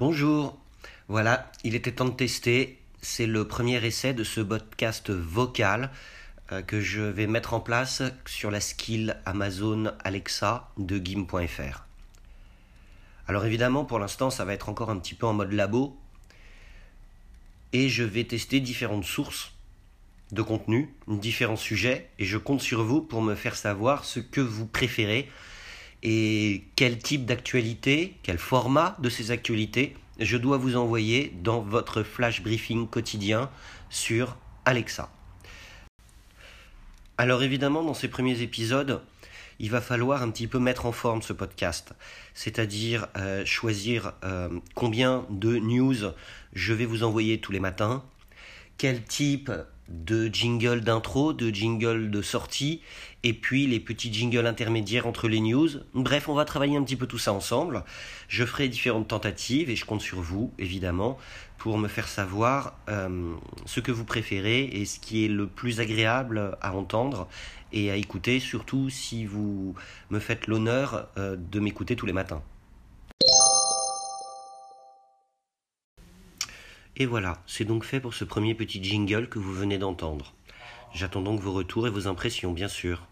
Bonjour. Voilà, il était temps de tester. C'est le premier essai de ce podcast vocal euh, que je vais mettre en place sur la skill Amazon Alexa de Gim.fr. Alors évidemment, pour l'instant, ça va être encore un petit peu en mode labo. Et je vais tester différentes sources de contenu, différents sujets, et je compte sur vous pour me faire savoir ce que vous préférez et quel type d'actualité, quel format de ces actualités je dois vous envoyer dans votre flash briefing quotidien sur Alexa. Alors évidemment, dans ces premiers épisodes, il va falloir un petit peu mettre en forme ce podcast, c'est-à-dire euh, choisir euh, combien de news je vais vous envoyer tous les matins, quel type de jingle d'intro, de jingle de sortie, et puis les petits jingles intermédiaires entre les news. Bref, on va travailler un petit peu tout ça ensemble. Je ferai différentes tentatives et je compte sur vous, évidemment, pour me faire savoir euh, ce que vous préférez et ce qui est le plus agréable à entendre et à écouter, surtout si vous me faites l'honneur euh, de m'écouter tous les matins. Et voilà, c'est donc fait pour ce premier petit jingle que vous venez d'entendre. J'attends donc vos retours et vos impressions, bien sûr.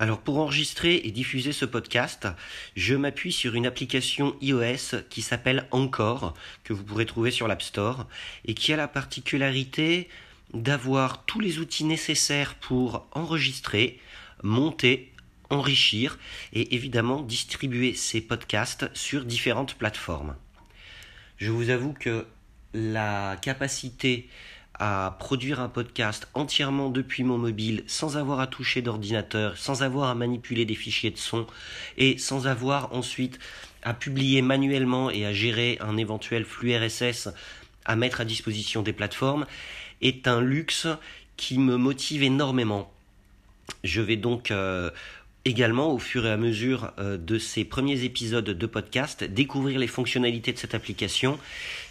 Alors pour enregistrer et diffuser ce podcast, je m'appuie sur une application iOS qui s'appelle Encore, que vous pourrez trouver sur l'App Store, et qui a la particularité d'avoir tous les outils nécessaires pour enregistrer, monter enrichir et évidemment distribuer ces podcasts sur différentes plateformes. Je vous avoue que la capacité à produire un podcast entièrement depuis mon mobile sans avoir à toucher d'ordinateur, sans avoir à manipuler des fichiers de son et sans avoir ensuite à publier manuellement et à gérer un éventuel flux RSS à mettre à disposition des plateformes est un luxe qui me motive énormément. Je vais donc euh, également, au fur et à mesure euh, de ces premiers épisodes de podcast, découvrir les fonctionnalités de cette application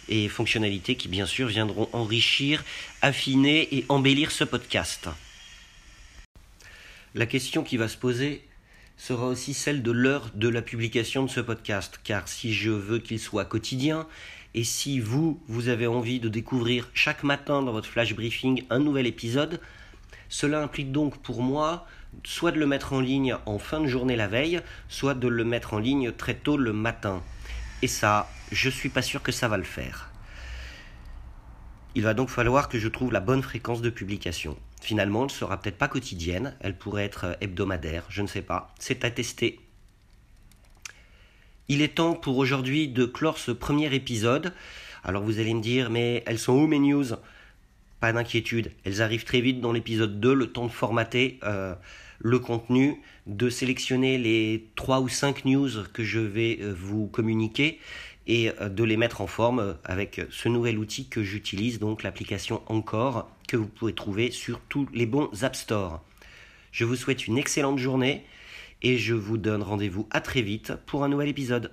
et fonctionnalités qui, bien sûr, viendront enrichir, affiner et embellir ce podcast. La question qui va se poser sera aussi celle de l'heure de la publication de ce podcast, car si je veux qu'il soit quotidien, et si vous, vous avez envie de découvrir chaque matin dans votre flash briefing un nouvel épisode, cela implique donc pour moi soit de le mettre en ligne en fin de journée la veille, soit de le mettre en ligne très tôt le matin. Et ça, je suis pas sûr que ça va le faire. Il va donc falloir que je trouve la bonne fréquence de publication. Finalement, elle ne sera peut-être pas quotidienne, elle pourrait être hebdomadaire, je ne sais pas. C'est à tester. Il est temps pour aujourd'hui de clore ce premier épisode. Alors vous allez me dire, mais elles sont où mes news? Pas d'inquiétude, elles arrivent très vite dans l'épisode 2, le temps de formater. Euh, le contenu, de sélectionner les 3 ou 5 news que je vais euh, vous communiquer et euh, de les mettre en forme avec ce nouvel outil que j'utilise, donc l'application Encore, que vous pouvez trouver sur tous les bons App Store. Je vous souhaite une excellente journée et je vous donne rendez-vous à très vite pour un nouvel épisode.